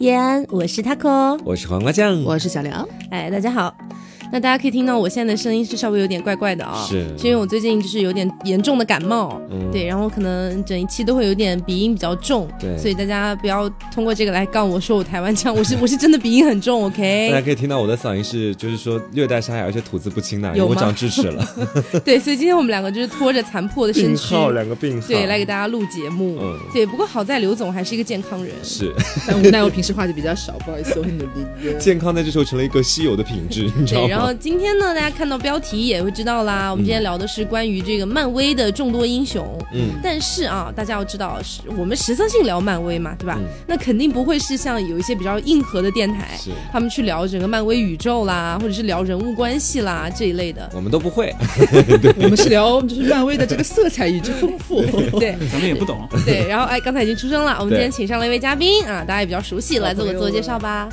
叶安，我是 taco，我是黄瓜酱，我是小梁。哎，大家好。那大家可以听到我现在的声音是稍微有点怪怪的啊，是，是因为我最近就是有点严重的感冒，对，然后可能整一期都会有点鼻音比较重，对，所以大家不要通过这个来杠我说我台湾腔，我是我是真的鼻音很重，OK？大家可以听到我的嗓音是就是说略带沙哑而且吐字不清的，有我长智齿了，对，所以今天我们两个就是拖着残破的身躯，两个病号，对，来给大家录节目，嗯，对，不过好在刘总还是一个健康人，是，但无奈我平时话就比较少，不好意思，我很努力。健康在这时候成了一个稀有的品质，你知道吗？然后今天呢？大家看到标题也会知道啦。我们今天聊的是关于这个漫威的众多英雄。嗯，但是啊，大家要知道，是我们实测性聊漫威嘛，对吧？那肯定不会是像有一些比较硬核的电台，他们去聊整个漫威宇宙啦，或者是聊人物关系啦这一类的。我们都不会，我们是聊 就是漫威的这个色彩与之丰富。对，咱们也不懂。对，然后哎，刚才已经出声了。我们今天请上了一位嘉宾啊，大家也比较熟悉，来做个自我介绍吧。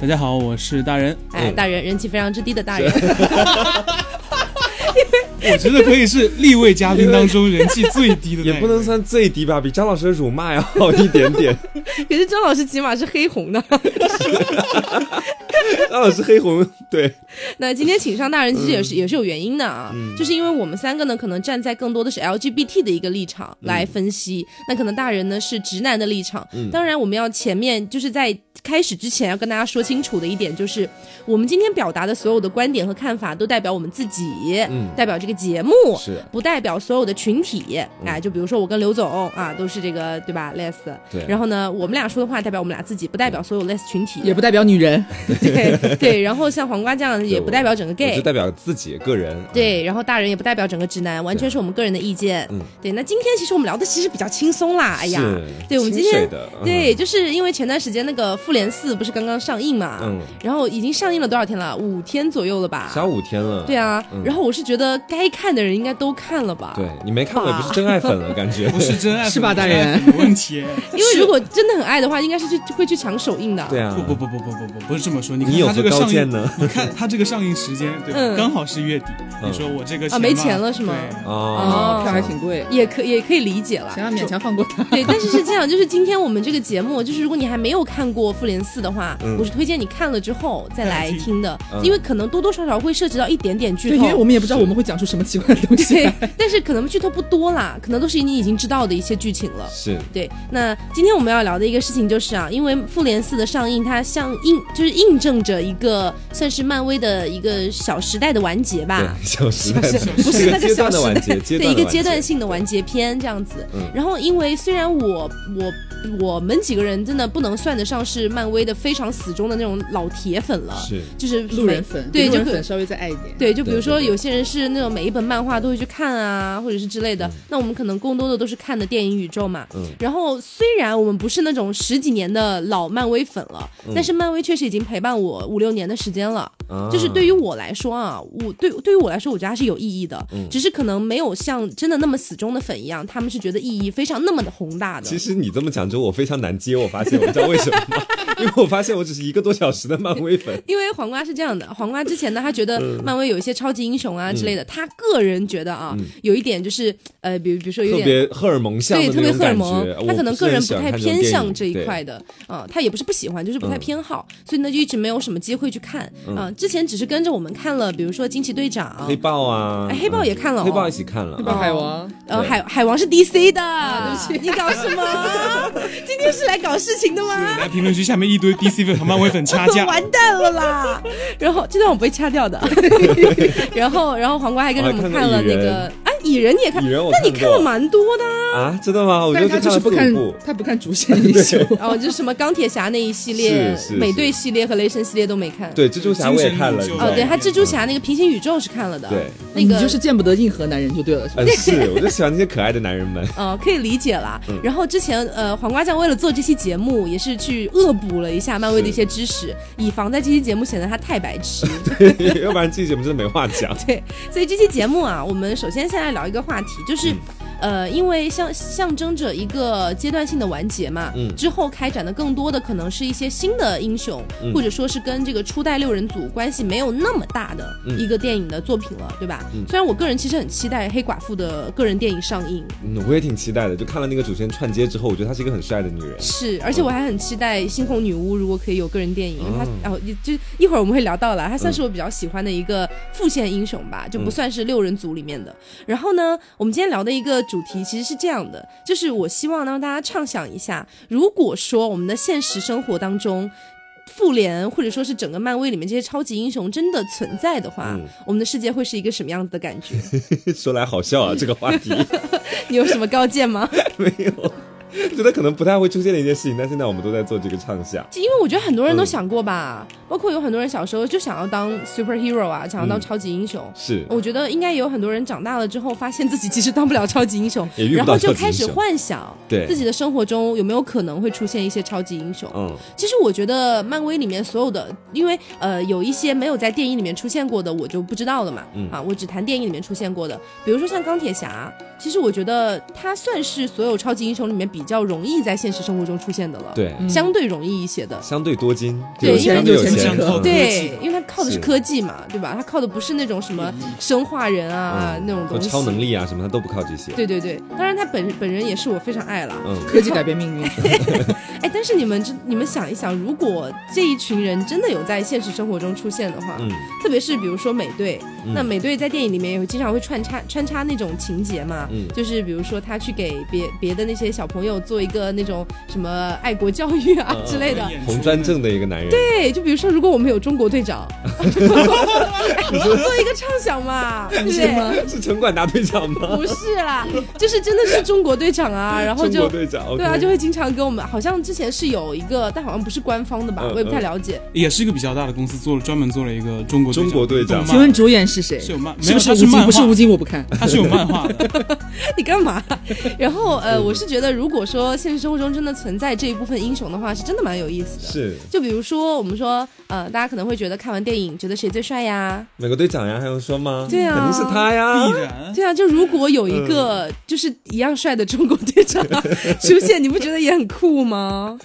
大家好，我是大人。哎，大人，人气非常之低的大人。我觉得可以是立位嘉宾当中人气最低的，也不能算最低吧，比张老师的辱骂要好一点点。可是张老师起码是黑红的。张老师黑红对。那今天请上大人其实也是也是有原因的啊，就是因为我们三个呢可能站在更多的是 LGBT 的一个立场来分析，那可能大人呢是直男的立场。当然我们要前面就是在开始之前要跟大家说清楚的一点就是，我们今天表达的所有的观点和看法都代表我们自己，嗯代表这个节目，是不代表所有的群体。哎，就比如说我跟刘总啊都是这个对吧？less。对。然后呢，我们俩说的话代表我们俩自己，不代表所有 less 群体，也不代表女人。对对。然后像黄瓜酱也不代表整个 gay，就代表自己个人。对。然后大人也不代表整个直男，完全是我们个人的意见。嗯。对。那今天其实我们聊的其实比较轻松啦。哎呀。对，我们今天对，就是因为前段时间那个复联四不是刚刚上映嘛，嗯。然后已经上映了多少天了？五天左右了吧？小五天了。对啊。然后我是觉得该看的人应该都看了吧？对你没看过也不是真爱粉了，感觉不是真爱粉 是吧，大人？有问题。因为如果真的很爱的话，应该是去会去抢首映的。对啊。不不不不不不不不是这么说。你看他这个上映呢？你看他这个上映时间，对，刚好是月底。你说我这个啊没钱了是吗？哦，票还挺贵，也可也可以理解了。想要勉强放过他。对，但是是这样，就是今天我们这个节目，就是如果你还没有看过复联四的话，我是推荐你看了之后再来听的，因为可能多多少少会涉及到一点点剧透。因为我们也不知道我们会讲出什么奇怪的东西。对，但是可能剧透不多啦，可能都是你已经知道的一些剧情了。是对。那今天我们要聊的一个事情就是啊，因为复联四的上映，它像印就是印证着一个算是漫威的一个小时代的完结吧。小时代不是那个小时代的一个阶段性的完结篇这样子。然后因为虽然我我。我们几个人真的不能算得上是漫威的非常死忠的那种老铁粉了，是就是路人粉，对，就粉稍微再爱一点。对，就比如说有些人是那种每一本漫画都会去看啊，或者是之类的。那我们可能更多的都是看的电影宇宙嘛。嗯。然后虽然我们不是那种十几年的老漫威粉了，但是漫威确实已经陪伴我五六年的时间了。就是对于我来说啊，我对对于我来说，我觉得还是有意义的。嗯。只是可能没有像真的那么死忠的粉一样，他们是觉得意义非常那么的宏大的。其实你这么讲之后，我非常难接。我发现，我不知道为什么吗？因为我发现我只是一个多小时的漫威粉。因为黄瓜是这样的，黄瓜之前呢，他觉得漫威有一些超级英雄啊之类的，他个人觉得啊，有一点就是呃，比如比如说有点特别荷尔蒙像，对，特别荷尔蒙，他可能个人不太偏向这一块的啊，他也不是不喜欢，就是不太偏好，所以呢就一直没有什么机会去看啊。之前只是跟着我们看了，比如说惊奇队长、黑豹啊，哎黑豹也看了，黑豹一起看了，黑豹海王，呃，海海王是 DC 的，对不起，你搞什么？今天是来搞事情的吗？来评论区下面一堆 DC 粉和漫威粉掐架，完蛋了啦！然后这段我不会掐掉的。然后，然后黄瓜还跟着我们看了那个。蚁人你也看，那你看了蛮多的啊？真的吗？我觉得他就是不看，他不看主线英雄。哦，就是什么钢铁侠那一系列、美队系列和雷神系列都没看。对，蜘蛛侠我也看了。哦，对他蜘蛛侠那个平行宇宙是看了的。对，那个就是见不得硬核男人就对了。是，我就喜欢那些可爱的男人们。哦，可以理解啦。然后之前呃，黄瓜酱为了做这期节目，也是去恶补了一下漫威的一些知识，以防在这期节目显得他太白痴。对，要不然这期节目真的没话讲。对，所以这期节目啊，我们首先先聊一个话题，就是。呃，因为象象征着一个阶段性的完结嘛，嗯之后开展的更多的可能是一些新的英雄，嗯或者说是跟这个初代六人组关系没有那么大的一个电影的作品了，对吧？嗯虽然我个人其实很期待黑寡妇的个人电影上映，嗯，我也挺期待的。就看了那个主线串接之后，我觉得她是一个很帅的女人。是，而且我还很期待猩红女巫如果可以有个人电影，因为她哦然后也就一会儿我们会聊到了，她算是我比较喜欢的一个副线英雄吧，就不算是六人组里面的。然后呢，我们今天聊的一个主题其实是这样的，就是我希望让大家畅想一下，如果说我们的现实生活当中。复联或者说是整个漫威里面这些超级英雄真的存在的话，嗯我们的世界会是一个什么样子的感觉？说来好笑啊，这个话题 你有什么高见吗？没有，觉得可能不太会出现的一件事情，但现在我们都在做这个畅想。因为我觉得很多人都想过吧，包括有很多人小时候就想要当 superhero 啊，想要当超级英雄。是，我觉得应该也有很多人长大了之后，发现自己其实当不了超级英雄然后就开始幻想对自己的生活中有没有可能会出现一些超级英雄。嗯其实我觉得漫威里面所有的，因为呃有一些没有在电影里面出现过的，我就不知道了嘛。嗯啊，我只谈电影里面出现过的，比如说像钢铁侠，其实我觉得他算是所有超级英雄里面比较容易在现实生活中出现的了，，对，相对容易一些的。相对多金，对因为对有有钱对，因为他靠的是是科技嘛，对吧？他靠的不是那种什么生化人啊、嗯那种东西。超能力啊什么，他都不靠这些。对对对，当然他本本人也是我非常爱了。嗯，科技改变命运。哎，但是你们这你们想一想，如果这一群人真的有在现实生活中出现的话，嗯特别是比如说美队，嗯那美队在电影里面也会经常会穿插穿插那种情节嘛，嗯就是比如说他去给别别的那些小朋友做一个那种什么爱国教育啊嗯之类的。红专政的一个男人。对，就比如说，如果我们有中国队长，做一个畅想嘛，对不对？吗？是城管大队长吗？不是啦，就是真的是中国队长啊，然后中就国队长，对啊，就会经常跟我们，好像之前是有一个，但好像不是官方的吧，嗯我也不太了解。也是一个比较大的公司，做了专门做了一个中国中国队长请问主演是谁？是有漫，是不是吴京？没有它是漫不是吴，京，我不看。他是有漫画的。你干嘛？然后呃，我是觉得，如果说现实生活中真的存在这一部分英雄的话，是真的蛮有意思的。是就比如说，我们说，呃，大家可能会觉得看完电影觉得谁最帅呀？美国队长呀，还用说吗？对啊肯定是他呀必。然，对啊，就如果有一个就是一样帅的中国队长 出现，你不觉得也很酷吗？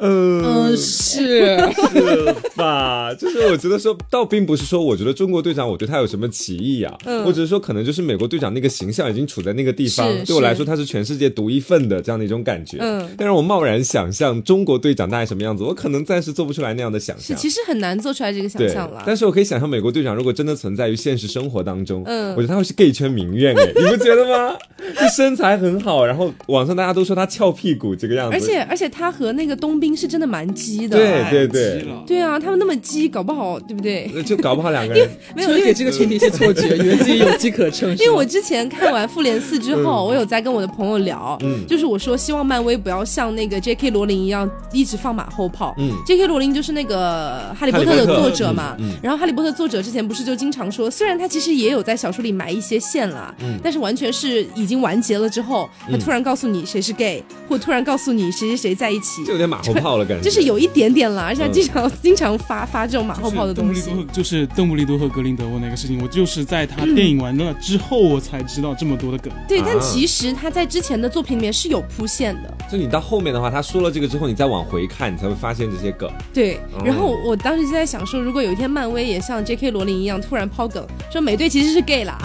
嗯嗯，是。是吧？就是我觉得说，倒并不是说，我觉得中国队长我对他有什么歧义啊，嗯我只是说，可能就是美国队长那个形象已经处在那个地方对我来说他是全世界独一份的这样的一种感觉。嗯但是我贸然想象中国队长大概什么样子，我可能暂时做不出来那样的想象是，象。其实很难做出来这个想象了，。但是我可以想象美国队长如果真的存在于现实生活当中，嗯我觉得他会是 gay 圈名媛哎，你不觉得吗？就身材很好，然后网上大家都说他翘屁股这个样子，而且而且他和那个冬兵是真的蛮鸡的，对对对，对啊，他们那么鸡，搞不好对不对？那就搞不好两个人没有，因为这个群体一些错觉，以为自己有机可乘。因为我之前看完《复联四》之后，我有在跟我的朋友聊，嗯就是我说希望漫威不要像那个 J.K. 罗琳一样一直放马后炮。嗯 J.K. 罗琳就是那个《哈利波特》的作者嘛，然后《哈利波特》作者之前不是就经常说，虽然他其实也有在小说里埋一些线啦，嗯但是完全是已经完结了之后，他突然告诉你谁是 gay，、或突然告诉你谁谁谁在一起就，有点马后炮了感觉，就是有一点点啦，而且经常、经常发发这种马后炮的东西就是邓布利。多，和格林德沃那个事情，我就是在他电影完了之后，我才知道这么多的梗。对，但其实他在之前的作品里面是有铺线的。就你到后面的话，他说了这个之后，你再往回看，你才会发现这些梗。对，然后我当时就在想说，如果有一天漫威也像 J.K. 罗琳一样突然抛梗，说美队其实是 gay 啦，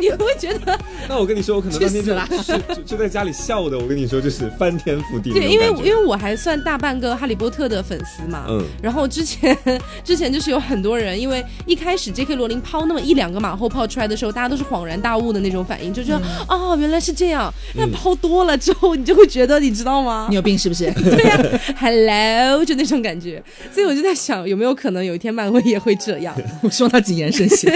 你会觉得那我跟你说，我可能当天就死啦就在家里笑的，我跟你说就是翻天覆地对，因为。因为我还算大半个哈利波特的粉丝嘛，嗯然后之前 之前就是有很多人，因为一开始 J.K. 罗琳抛那么一两个马后炮出来的时候，大家都是恍然大悟的那种反应，就觉得、哦原来是这样。那抛多了之后，你就会觉得你知道吗你？有病是不是？对呀、h e l l o 就那种感觉。所以我就在想，有没有可能有一天漫威也会这样？我希望他谨言慎行。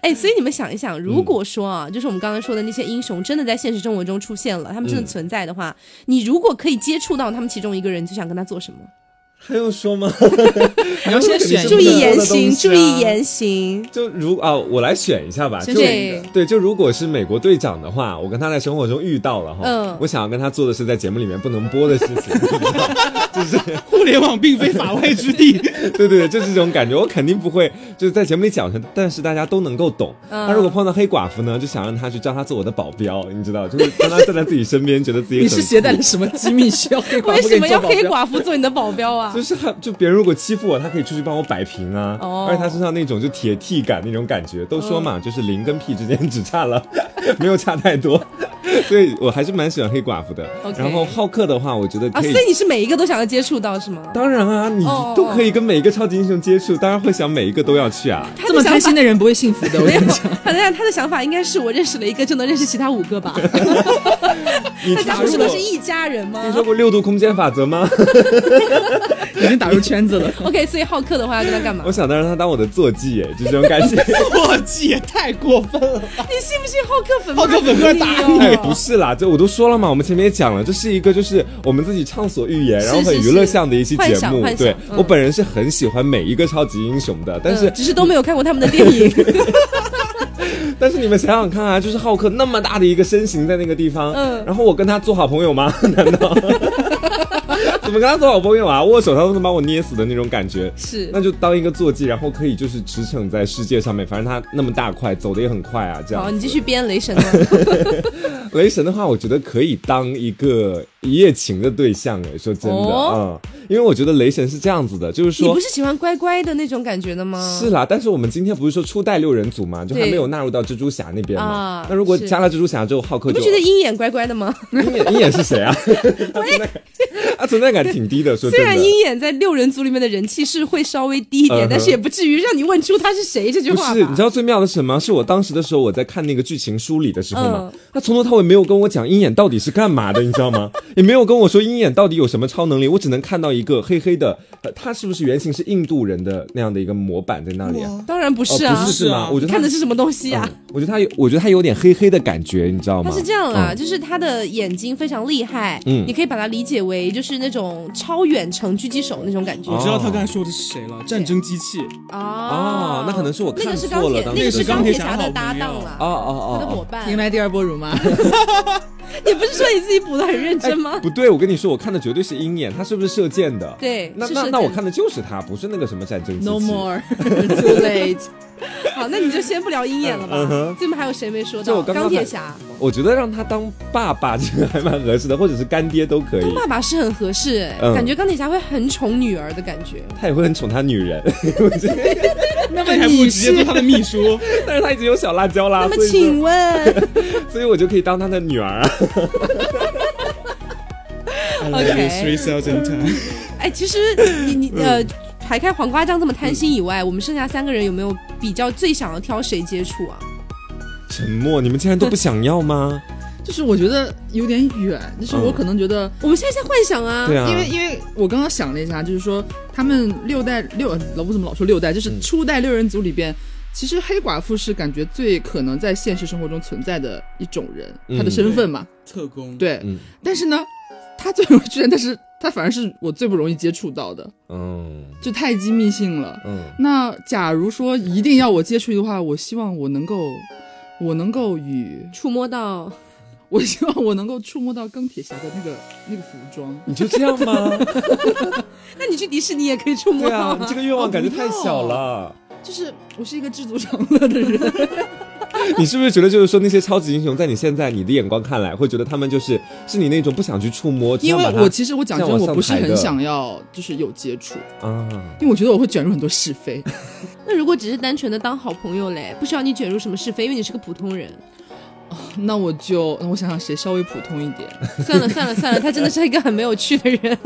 哎，所以你们想一想，如果说啊，就是我们刚刚说的那些英雄真的在现实生活中出现了，他们真的存在的话，你如果可以接触到他们其中一个人，你最想跟他做什么？还用说吗？你要先选注意言行，注意言行。就如啊，我来选一下吧。先就对，就如果是美国队长的话，我跟他在生活中遇到了哈，嗯我想要跟他做的是在节目里面不能播的事情，就是 互联网并非法外之地。对对对，就是这种感觉。我肯定不会就是在节目里讲成，但是大家都能够懂。嗯那如果碰到黑寡妇呢，就想让他去叫他做我的保镖，你知道，就是让他站在自己身边，觉得自己很你是携带了什么机密需要黑寡为什么要黑？寡妇做你的保镖啊就？是很就别人如果欺负我，他可以出去帮我摆平啊，哦而且他身上那种就铁 T 感那种感觉，都说嗯嘛，就是零跟屁之间 只差了，没有差太多，所以我还是蛮喜欢黑寡妇的。然后浩克的话，我觉得啊，可以。所以你是每一个都想要接触到是吗？当然啊，你哦都可以跟每一个超级英雄接触，当然会想每一个都要去啊。他这么开心的人不会幸福的，我没有跟你讲。他的他的想法应该是我认识了一个就能认识其他五个吧？你大家不是都是一家人吗听说过六度空间法则吗？已经打入圈子了。OK，所以浩克的话要跟他干嘛我？想当让他当我的坐骑，哎，就这种感觉。坐骑也太过分了。你信不信浩克粉浩克粉会打你？不是啦，这我都说了嘛，我们前面也讲了，这是一个就是我们自己畅所欲言，然后很娱乐向的一期节目。对、嗯我本人是很喜欢每一个超级英雄的，但是、嗯只是都没有看过他们的电影。但是你们想想看啊，就是浩克那么大的一个身形在那个地方，嗯然后我跟他做好朋友吗？难道？怎么跟他做好朋友啊？握手他都能把我捏死的那种感觉。是那就当一个坐骑，然后可以就是驰骋在世界上面，反正他那么大块，走的也很快啊，这样。好，你继续编雷神了。雷神的话，我觉得可以当一个一夜情的对象哎，说真的，哦嗯，因为我觉得雷神是这样子的，就是说你不。是喜欢乖乖的那种感觉的吗？是啦，但是我们今天不是说初代六人组嘛，就还没有纳入到蜘蛛侠那边嘛。啊那如果加了蜘蛛侠之后，浩克就你不觉得鹰眼乖乖的吗？鹰眼鹰眼是谁啊？他存在感他存在感挺低的，说真的。虽然鹰眼在六人组里面的人气是会稍微低一点，嗯但是也不至于让你问出他是谁这句话不？是，你知道最妙的是什么？是我当时的时候，我在看那个剧情梳理的时候嘛嗯，他从头到尾没有跟我讲鹰眼到底是干嘛的，你知道吗？也没有跟我说鹰眼到底有什么超能力，我只能看到一个黑黑的，呃他是不是原型是印度人的那样的一个模板在那里啊？当然不哦，是啊，不是是吗？我觉得看的是什么东西啊？嗯我觉得他有，我觉得他有点黑黑的感觉，你知道吗？他是这样啦，嗯就是他的眼睛非常厉害，嗯你可以把它理解为就是那种超远程狙击手那种感觉我知道他刚才说的是谁了，战争机器。哦哦那可能是我那个看错了是钢铁，那个是钢铁侠的搭档了，哦哦哦哦。他的伙伴迎。来第二波辱骂，你不是说你自己补的很认真吗？不对，我跟你说，我看的绝对是鹰眼，他是不是射箭的？对那那那我看的就是他，不是那个什么战争机器。No more, too late。好，那你就先不聊鹰眼了吧嗯哼。这边还有谁没说到？刚刚钢铁侠，我觉得让他当爸爸这个还蛮合适的，或者是干爹都可以当。爸爸是很合适哎，嗯感觉钢铁侠会很宠女儿的感觉。他也会很宠他女人，那还不如直接做他的秘书。但是他已经有小辣椒啦，那么请说，问所以我就可以当他的女儿啊。OK Three thousand times。哎，其实你你呃，排开黄瓜酱这么贪心以外，我们剩下三个人有没有比较最想要挑谁接触啊？沉默，你们竟然都不想要吗？就是我觉得有点远，就是我嗯可能觉得，我们现在在幻想啊，对啊，因为因为我刚刚想了一下，就是说他们六代六，呃老我怎么老说六代，就是嗯初代六人组里边。其实黑寡妇是感觉最可能在现实生活中存在的一种人，嗯她的身份嘛，特工，对。嗯但是呢，她最容易出现，但是他反而是我最不容易接触到的，嗯就太机密性了。嗯，那假如说一定要我接触的话，我希望我能够，我能够与，触摸到我希望我能够触摸到钢铁侠的那个那个服装。你就这样吗？那你去迪士尼也可以触摸对到啊，你这个愿望感觉太小了。就是我是一个知足常乐的人，你是不是觉得就是说那些超级英雄，在你现在你的眼光看来，会觉得他们就是是你那种不想去触摸，因为我其实我讲真，我不是很想要就是有接触，啊，因为我觉得我会卷入很多是非。那如果只是单纯的当好朋友嘞，不需要你卷入什么是非，因为你是个普通人。那我就那我想想谁稍微普通一点，算了算了算了，他真的是一个很没有趣的人。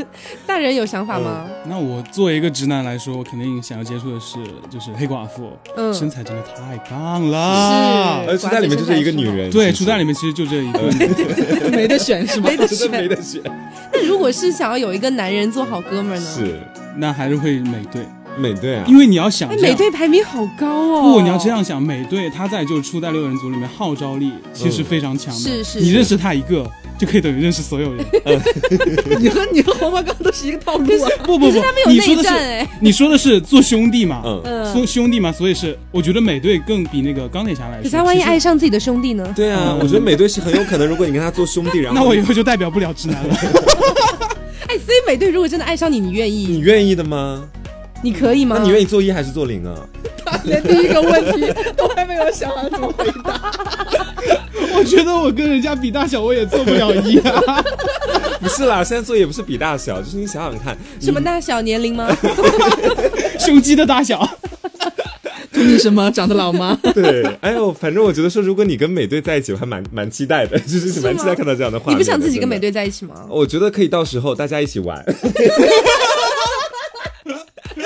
大人有想法吗？那我作为一个直男来说，我肯定想要接触的是就是黑寡妇，嗯身材真的太棒了。是而初代里面就是一个女人，对，初代里面其实就这一个。没得选是吗？没得选没。得选，那如果是想要有一个男人做好哥们儿呢？是那还是会美队，美队啊，因为你要想美队排名好高哦。不，你要这样想，美队他在就是初代六人组里面号召力其实非常强的，是是是你认识他一个就可以等于认识所有人。你和你和黄花岗都是一个套路啊。不不不是他们，有你说的是内战哎。你说的是做兄弟嘛？嗯，嗯，兄兄弟嘛，所以是我觉得美队更比那个钢铁侠来说。可是他万一爱上自己的兄弟呢？对啊，我觉得美队是很有可能，如果你跟他做兄弟，然后 那我以后就代表不了直男了。哎，所以美队如果真的爱上你，你愿意你？愿意的吗？你可以吗？那你愿意做一还是做零啊？他连第一个问题都还没有想好怎么回答。我觉得我跟人家比大小，我也做不了一啊。不是啦，现在做也不是比大小，就是你想想看，什么大小年龄吗？胸肌的大小，祝你什么？长得老吗？对，哎呦，反正我觉得说，如果你跟美队在一起，我还蛮蛮期待的，就是蛮期待看到这样的画面。你不想自己跟美队？队在一起吗？我觉得可以到时候大家一起玩。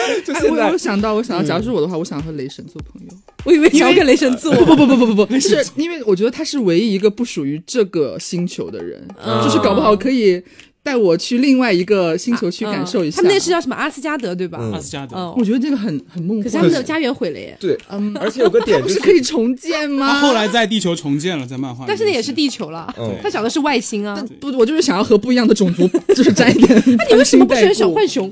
就哎，现在我我想到，我想到，假如是我的话，我想和雷神做朋友。我以为你要跟雷神做。不不不不不不，是因为我觉得他是唯一一个不属于这个星球的人，嗯就是搞不好可以带我去另外一个星球去感受一下。嗯他们那是叫什么阿斯加德对吧？嗯阿斯加德。哦我，觉得这个很很梦幻。可是他们的家园毁了耶。对，嗯，而且有个点就是 不可以重建吗？他后来在地球重建了，在漫画。但是那也是地球了嗯，他讲的是外星啊。不，我就是想要和不一样的种族，就是沾一点。那你为什么不选小浣熊？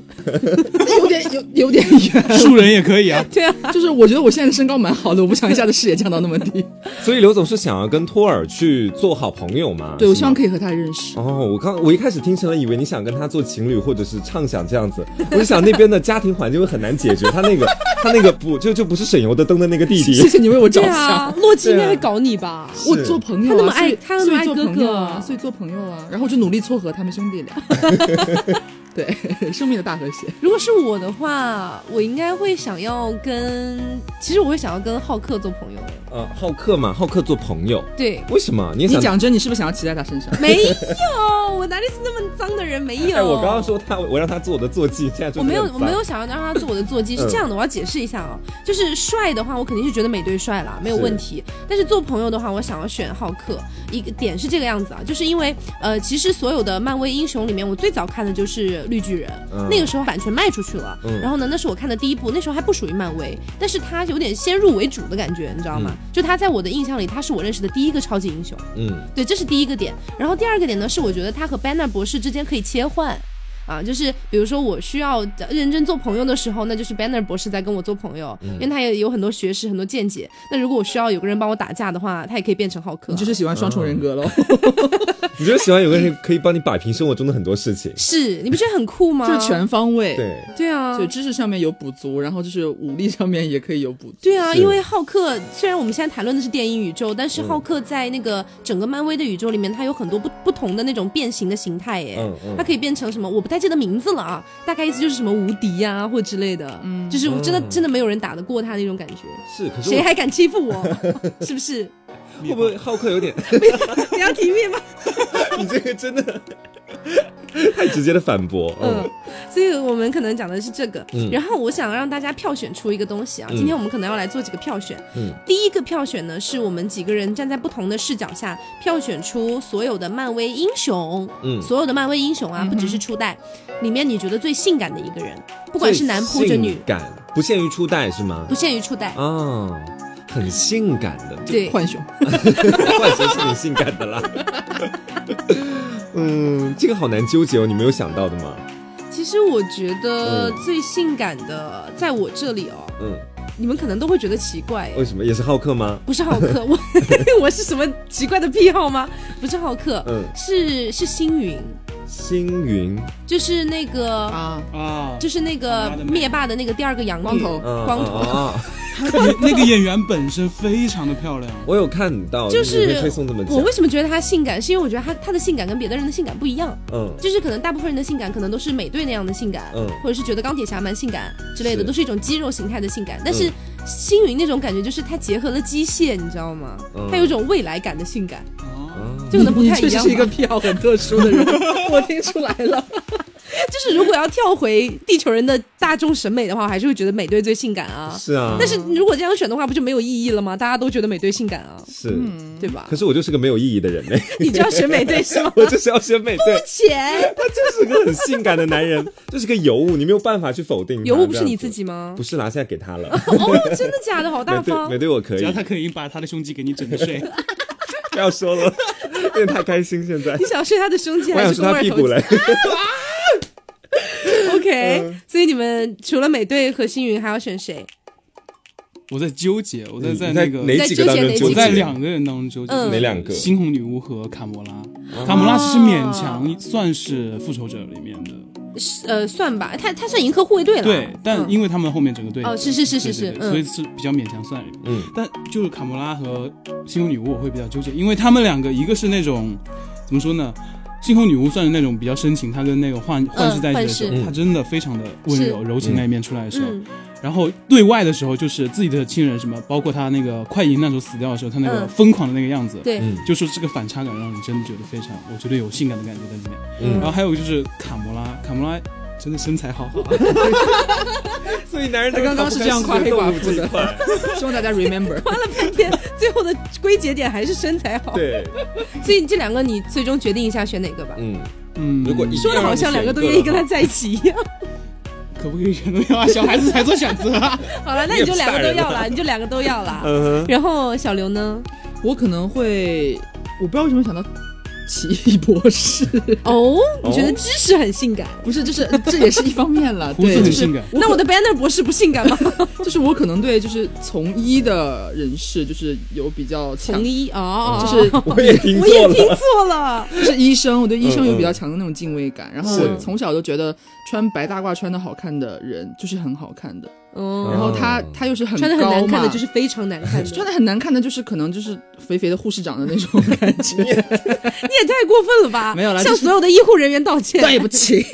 有点有有点远。树人也可以啊。对啊，就是我觉得我现在的身高蛮好的，我不想一下子视野降到那么低。所以刘总是想要跟托尔去做好朋友吗？对，我希望可以和他认识。哦，我刚我一开始听成了，以为你想跟他做情侣，或者是畅想这样子。我就想那边的家庭环境会很难解决，他那个他那个不就就不是省油的灯的那个弟弟 谢。谢你为我着对想。啊，洛基应该会搞你吧？我做朋友、啊，他那么爱他那么爱哥啊，哥所以做朋友啊，然后我就努力撮合他们兄弟俩。对，生命的大和谐。如果是我的话，我应该会想要跟，其实我会想要跟浩克做朋友。呃，浩克嘛，浩克做朋友，对，为什么？你？你讲真，你是不是想要骑在他身上？没有，我哪里是那么脏的人？没有。哎，我刚刚说他，我让他做我的坐骑，现在我没有我没有想要让他做我的坐骑，是嗯这样的，我要解释一下哦。就是帅的话，我肯定是觉得美队帅啦，没有问题。但是做朋友的话，我想要选浩克。一个点是这个样子啊，就是因为呃，其实所有的漫威英雄里面，我最早看的就是绿巨人，嗯那个时候版权卖出去了。嗯然后呢，那是我看的第一部，那时候还不属于漫威，但是他有点先入为主的感觉，你知道吗？嗯就他在我的印象里，他是我认识的第一个超级英雄。嗯对，这是第一个点。然后第二个点呢，是我觉得他和 Banner 博士之间可以切换。啊，就是比如说我需要认真做朋友的时候，那就是 Banner 博士在跟我做朋友，因为他也有很多学识、很多见解。那如果我需要有个人帮我打架的话，他也可以变成浩克啊。你就是喜欢双重人格喽？你就喜欢有个人可以帮你摆平生活中的很多事情。是，你不觉得很酷吗？就是全方位。，对，对啊，就知识上面有补足，然后就是武力上面也可以有补足。对啊，因为浩克虽然我们现在谈论的是电影宇宙，但是浩克在那个整个漫威的宇宙里面，他有很多不不同的那种变形的形态，耶。嗯嗯它可以变成什么？我不太记得名字了啊，大概意思就是什么无敌呀、或之类的，嗯，就是真的、嗯真的没有人打得过他那种感觉，是，可是谁还敢欺负我？是不是？会不会浩克有点？你要提面吗？你这个真的 太直接的反驳。嗯嗯，所以我们可能讲的是这个，嗯然后我想让大家票选出一个东西啊，嗯今天我们可能要来做几个票选。嗯第一个票选呢，是我们几个人站在不同的视角下票选出所有的漫威英雄，嗯所有的漫威英雄啊，不只是初代，里面你觉得最性感的一个人，不管是男或者女性，感不限于初代是吗不？限于初代。啊，很性感的，对，浣熊，浣熊是很性感的啦？嗯，这个好难纠结哦，你没有想到的吗？其实我觉得嗯。最性感的，在我这里哦，嗯，你们可能都会觉得奇怪，为什么？也是浩克吗？不是浩克，我 我是什么奇怪的癖好吗？不是浩克，嗯。是是星云，星云，就是那个。啊，啊，就是那个灭霸的那个第二个养女，光头。嗯光头，啊，那 那个演员本身非常的漂亮。我有看到，就是推送这么我，为什么觉得她性感？是因为我觉得她她的性感跟别的人的性感不一样，嗯就是可能大部分人的性感可能都是美队那样的性感，嗯或者是觉得钢铁侠蛮性感之类的，是都是一种肌肉形态的性感。但是嗯星云那种感觉就是它结合了机械，你知道吗？嗯它有一种未来感的性感，哦，啊就可能不你太一样吧。确实是一个癖好很特殊的人，我听出来了。就是如果要跳回地球人的大众审美的话，我还是会觉得美队最性感啊。是啊，但是如果这样选的话，不就没有意义了吗？大家都觉得美队性感啊，是，对吧可？是我就是个没有意义的人呢，你就要选美队是吗？我就是要选美队，钱他就是个很性感的男人，就是个尤物，你没有办法去否定。尤物不是你自己吗？不是啦，现在给他了。哦，真的假的？好大方美。队我可以只要，他可以把他的胸肌给你整睡，不要说了，有点太开心。现在你想睡他的胸肌我想还是他屁股嘞。？OK，所以你们除了美队和星云，还要选谁？我在纠结，我在在在那个，哪几个当中在纠结纠结？我在两个人当中纠结，嗯哪两个？猩红女巫和卡魔拉。卡魔拉其实勉强算是复仇者里面的，是呃，算吧，他他算银河护卫队了。对，但嗯因为他们后面整个队哦，是是是是是所以嗯，是比较勉强算。嗯，但就是卡魔拉和猩红女巫，我会比较纠结，因为他们两个一个是那种怎么说呢？猩红女巫算是那种比较深情，她跟那个幻幻视在一起的时候，她真的非常的温柔柔情那一面出来的时候，嗯。然后对外的时候就是自己的亲人什么，包括她那个快银那时候死掉的时候，她那个嗯。疯狂的那个样子，对，嗯。就说这个反差感让你真的觉得非常，我觉得有性感的感觉在里面。嗯。然后还有就是卡魔拉，卡魔拉真的身材好好啊，所以男人他刚刚是这样夸黑寡妇的 希望大家 remember。夸了半天，最后的归结点还是身材好。对，所以这两个你最终决定一下选哪个吧。嗯，嗯，如果你说的好像两个都愿意跟他在一起一样。可不可以全都要啊？小孩子才做选择啊。好了，那你就两个都要了，你就两个都要了。嗯，然后小刘呢？我可能会，我不知道为什么想到奇异博士，哦，你觉得知识很性感？不是，就是 这也是一方面了。对，就是很性感我那我的 Banner 博士不性感吗？就是我可能对就是从医的人士就是有比较强从，医哦，就是我也听我也听错了。就是医生，我对医生有比较强的那种敬畏感。然后我从小就觉得穿白大褂穿的好看的人就是很好看的，嗯，然后他他又是很穿的很难看的，就是非常难看的。穿的很难看的，就是可能就是肥肥的护士长的那种 感觉。你也太过分了吧？没有啦向所有的医护人员道歉。对不起，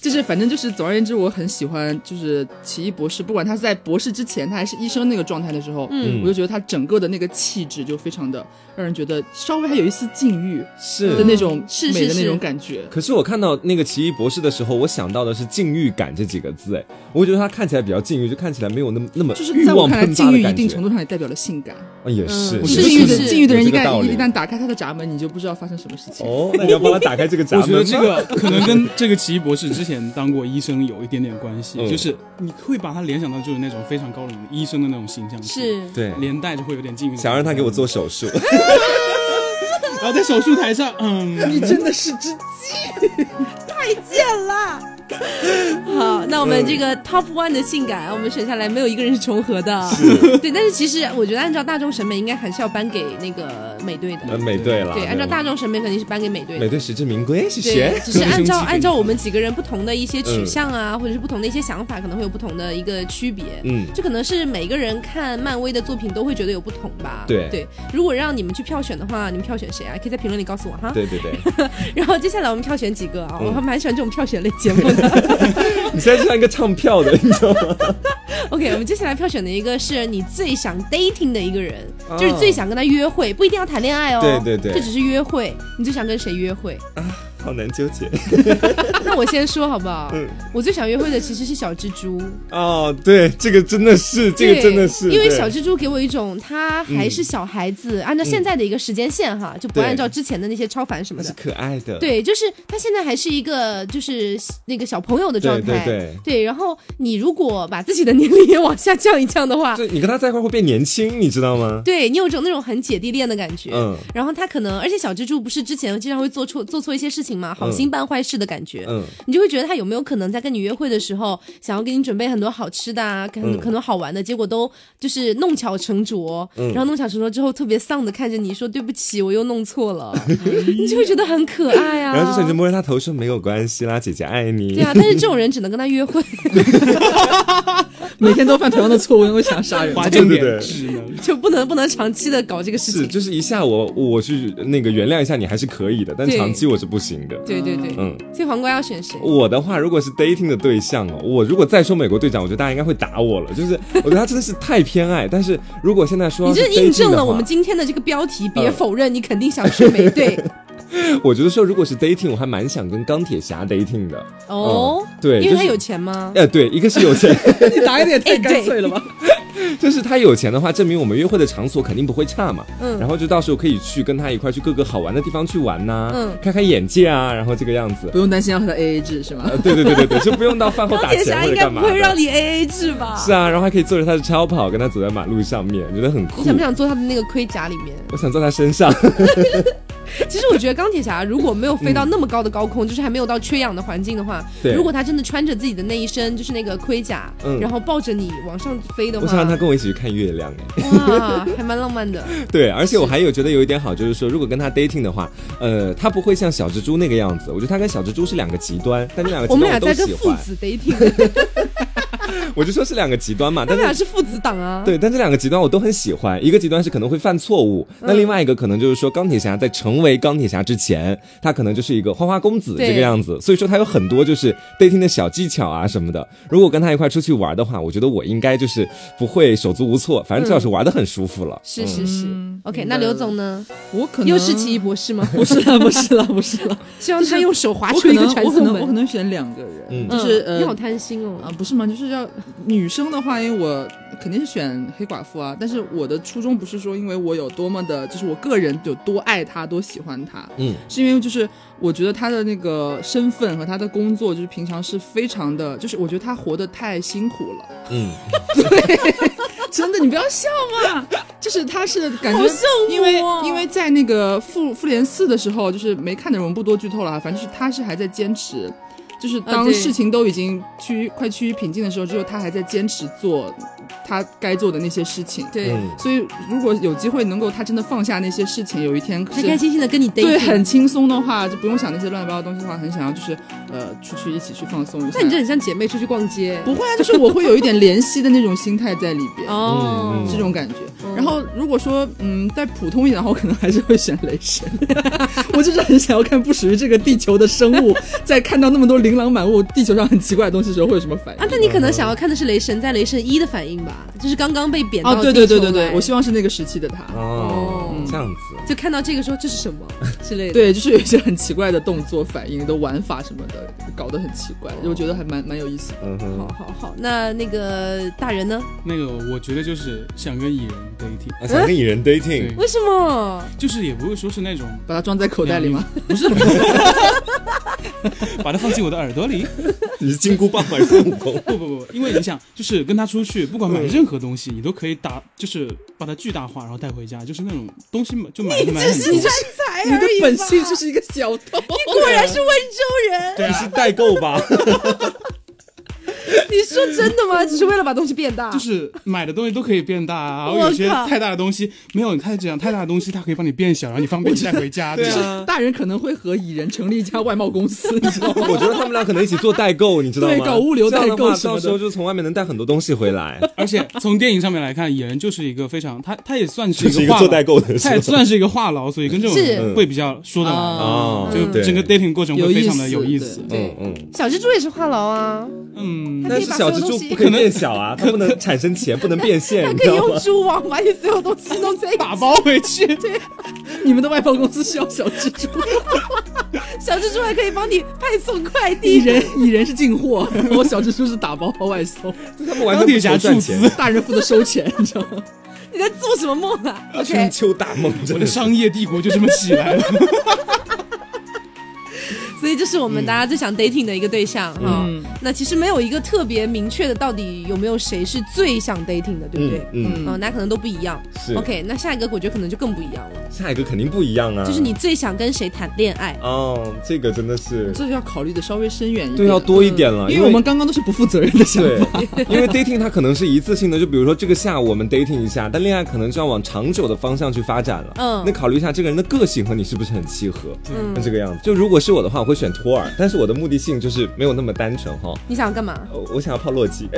就是反正就是总而言之，我很喜欢就是奇异博士，不管他是在博士之前，他还是医生那个状态的时候，嗯我就觉得他整个的那个气质就非常的让人觉得稍微还有一丝禁欲是的是。那种是是美的那种感觉。可是我看到那个奇异博士的时候，我想到的是禁欲感这几个字，哎，我觉得他看起来比较禁欲，就看起来没有那么那么就是在我看来，禁欲一定程度上也代表了性感。啊，也是，嗯是禁欲的禁欲的人一旦一旦打开他的闸门，你就不知道发生什么事情。哦，那你要帮他打开这个闸 门我觉得这个可能跟这个奇异博士之前当过医生有一点点关系，嗯 就是你会把他联想到就是那种非常高冷的医生的那种形象，是，对，连带着会有点禁欲。想让他给我，做手术，然后在手术台上，嗯，你真的是只鸡太贱了。好，那我们这个 top one 的性感，我们选下来没有一个人是重合的。对，但是其实我觉得按照大众审美，应该还是要颁给那个美队的。呃，美队了，对，按照大众审美肯定是颁给美队的美。队实至名归，谢对谢，。只是按照按 照我们几个人不同的一些取向啊，或者是不同的一些想法，可能会有不同的一个区别。嗯，这可能是每个人看漫威的作品都会觉得有不同吧。对对，如果让你们去票选的话，你们票选谁啊？可以在评论里告诉我哈。对对对，然后接下来我们票选几个啊？嗯我还蛮喜欢这种票选类节目的。你现在就像一个唱票的，你知道吗？OK，我们接下来票选的一个是你最想 dating 的一个人，啊就是最想跟他约会，不一定要谈恋爱哦。对对对这只是约会。你最想跟谁约会？好难纠结 那我先说好不好？嗯我最想约会的其实是小蜘蛛。哦。对，这个真的是，这个真的是，因为小蜘蛛给我一种他还是小孩子，按照现在的一个时间线哈，就不按照之前的那些超凡什么的是的。可爱的，对，就是他现在还是一个就是那个小朋友的状态，对对然后你如果把自己的年龄也往下降一降的话，对，你跟他在一块会变年轻，你知道吗？对你有种那种很姐弟恋的感觉。嗯然后他可能，而且小蜘蛛不是之前经常会做错做错一些事情嘛，好心办坏事的感觉。嗯，你就会觉得他有没有可能在跟你约会的时候，想要给你准备很多好吃的啊，可能、嗯。可能好玩的，结果都就是弄巧成拙，嗯。然后弄巧成拙之后特别丧的看着你说对不起，我又弄错了，你就会觉得很可爱啊。然后这时候你就摸着他头说没有关系啦，姐姐爱你。对啊，但是这种人只能跟他约会，每天都犯同样的错误，我想杀人。划重点。就不能不能长期的搞这个事情。是，情。就是一下我我去那个原谅一下你还是可以的，但长期我是不行的。对对对，嗯，所以黄瓜要选谁？我的话，如果是 dating 的对象哦，我如果再说美国队长，我觉得大家应该会打我了。就是 我觉得他真的是太偏爱，但是如果现在说你这印证了我们今天的这个标题，别嗯否认，你肯定想说美队。我觉得说，如果是 dating，我还蛮想跟钢铁侠 dating 的。哦，对就是因为他有钱吗？哎，对，一个是有钱，你答的也太干脆了吧？就是他有钱的话，证明我们约会的场所肯定不会差嘛。嗯然后就到时候可以去跟他一块去各个好玩的地方去玩呐、嗯开开眼界啊，然后这个样子不。用担心要和他 A A 制是吗呃，？对对对对对，就不用到饭后 打钱或者干嘛。不会让你 A A 制吧？是啊，然后还可以坐着他的超跑跟他走在马路上面，觉得很酷你。想不想坐他的那个盔甲里面？我想坐他身上。其实我觉得钢铁侠如果没有飞到那么高的高空，就是还没有到缺氧的环境的话，对如果他真的穿着自己的那一身就是那个盔甲，嗯然后抱着你往上飞的话，我想让他跟我一起去看月亮哎。哇，还蛮浪漫的。对，而且我还有觉得有一点好，就是说，如果跟他 dating 的话，呃，他不会像小蜘蛛那个样子。我觉得他跟小蜘蛛是两个极端，但这两个极我们俩。在跟父子 dating，我就说是两个极端嘛，他但是。们俩是父子档啊。对，但这两个极端我都很喜欢。一个极端是可能会犯错误，那另外一个可能就是说，钢铁侠在成为钢铁侠之前，他可能就是一个花花公子这个样子。所以说他有很多就是 dating 的小技巧啊什么的。如果跟他一块出去玩的话，我觉得我应该就是不会手足无措，反正至少是玩的很舒服了。是是是。OK，那刘总呢？我可能又是奇异博士吗？不是了，不是了，不是了。希望他用手划出一个能我可能传送门。我可能选两个人，嗯就是你好贪心哦。啊，不是吗？就是要女生的话，因为我肯定是选黑寡妇啊。但是我的初衷不是说，因为我有多么的，就是我个人有多爱她，多喜欢她，嗯，是因为就是我觉得她的那个身份和她的工作，就是平常是非常的，就是我觉得她活得太辛苦了。嗯，对真的，你不要笑嘛！就是她是感觉因为因为在那个复复联四的时候，就是没看的人我们不多剧透了哈，反正就是她是还在坚持，就是当事情都已经趋于快趋于平静的时候，之后他还在坚持做他该做的那些事情。对，嗯。所以如果有机会能够他真的放下那些事情，有一天开开心心的跟你对很轻松的话，就不用想那些乱七八糟的东西的话，很想要就是呃出去一起去放松一下。那你这很像姐妹出去逛街不会啊，就是我会有一点怜惜的那种心态在里边。哦嗯这种感觉。然后如果说嗯再普通一点的话，我可能还是会选雷神。我就是很想要看不属于这个地球的生物，在看到那么多琳琅满目、地球上很奇怪的东西的时候会有什么反应？啊，那你可能想要看的是雷神在雷神一的反应吧，就是刚刚被贬到哦，对对对对对，我希望是那个时期的他。哦，这样子。就看到这个时候这是什么 之类的。对，就是有一些很奇怪的动作反应的玩法什么的，搞得很奇怪，我觉得还蛮蛮有意思的。嗯哼好，好好，那那个大人呢？那个我觉得就是想跟蚁人 dating，啊想跟蚁人 dating，为什么？就是也不会说是那种把它装在口袋里吗？不是，把它放进我的耳朵里。你是金箍棒还是孙悟空？不不不，因为你想，就是跟他出去，不管买任何东西，你都可以打，就是把它巨大化，然后带回家，就是那种东西嘛，就买买很多。才你的本性就是一个小偷。你果然是温州人。你是代购吧？你说真的吗？只是为了把东西变大？就是买的东西都可以变大啊，然后有些太大的东西没有，你太这样太大的东西，它可以帮你变小，然后你方便带回家。对就是啊，大人可能会和蚁人成立一家外贸公司，你知道吗？我觉得他们俩可能一起做代购，你知道吗？对搞物流代购什么的到时候就从外面能带很多东西回来。而且从电影上面来看，蚁人就是一个非常，他他也算是就是一个做话痨代购的，他也算是一个话痨，所以跟这种人会比较说得来，哦就整个 dating 过程会非常的有意思思。对嗯嗯。小蜘蛛也是话痨啊，嗯，但是小蜘蛛不可以变小啊，它不能产生钱，不能变现，它可以用？蛛网把你所有东西弄在一起。打包回去。对 你们的外包公司需要小蜘蛛，小蜘蛛还可以帮你派送快蚁递。人蚁人是进货，然后小蜘蛛是打包外送，他们完全不求赚钱，大人负责收钱，你知道吗？你在做什么梦啊春秋大梦，我。的商业帝国就这么起来了。所以这是我们大家最想 dating 的一个对象哈。嗯那其实没有一个特别明确的，到底有没有谁是最想 dating 的，对不对？嗯嗯，嗯，大家可能都不一样。是 OK，那下一个我觉得可能就更不一样了，下一个肯定不一样啊，就是你最想跟谁谈恋爱？哦，这个真的是这就要考虑的稍微深远一点，对要多一点了，因为我们刚刚都是不负责任的想对法。，因为 dating 它可能是一次性的，就比如说这个下午我们 dating 一下，但恋爱可能就要往长久的方向去发展了。嗯那考虑一下这个人的个性和你是不是很契合，嗯那这个样子。就如果是我的话，我会选托尔，但是我的目的性就是没有那么单纯哈。你想要干嘛？呃我想要泡洛基，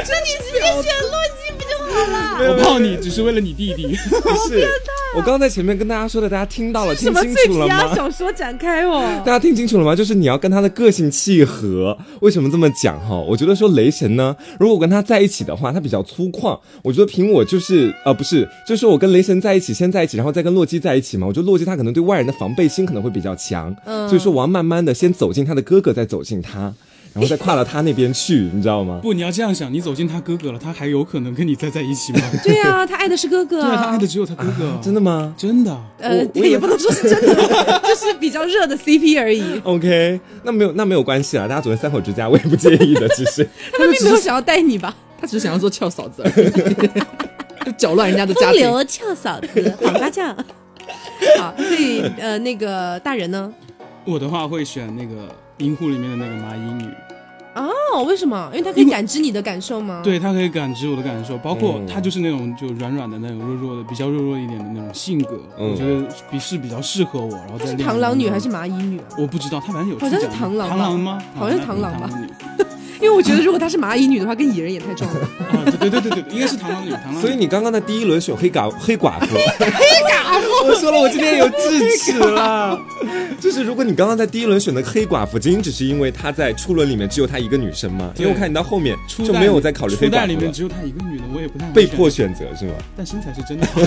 你直接选洛基不就好了？我泡你只是为了你弟弟。不是我刚刚在前面跟大家说的，大家听到了，听清楚了吗？小说展开哦？大家听清楚了吗？就是你要跟他的个性契合。为什么这么讲哈？我觉得说雷神呢，如果我跟他在一起的话，他比较粗犷。我觉得凭我就是呃不是，就是我跟雷神在一起，先在一起，然后再跟洛基在一起嘛。我觉得洛基他可能对外人的防备心可能会比较强，嗯所以说我要慢慢的先走进他的哥哥，再走进他。然后再跨到他那边去，你知道吗？不，你要这样想，你走进他哥哥了，他还有可能跟你再在一起吗？对呀、他爱的是哥哥对啊，他啊爱的。只有他哥哥。真的吗真的，呃也不能说是真的，就是比较热的 CP 而已。OK，那没有那没有关系啊，大家昨天三口之家，我也不介意的，其实。他们并没有想要带你吧？他只是想要做俏嫂子而已，就搅乱人家的家庭。风流俏嫂子，黄瓜酱。好，所以呃，那个大人呢？我的话会选那个银狐里面的那个蚂蚁女，哦，为什么？因为它可以感知你的感受吗？，对她可以感知我的感受，包括嗯她就是那种就软软的那种弱弱的，比较弱弱一点的那种性格，嗯我觉得比是比较适合我。然后再是练螳螂女还是蚂蚁女啊？我不知道，她反正有好像是螳螂吧螳螂吗？好像是螳螂吧 因为我觉得如果她是蚂蚁女的话，跟蚁人也太撞了。啊，对对对对对，应该是螳螂女，螳螂女。所以你刚刚的第一轮选黑寡 黑寡妇，黑寡妇，我说了，我今天有智齿了。就是如果你刚刚在第一轮选的黑寡妇，仅仅只是因为她在初轮里面只有她一个女生吗？因为我看你到后面就没有再考虑黑初代寡妇了，里面只有她一个女的，我也不太能被迫选，择是吗？但身材是真的好。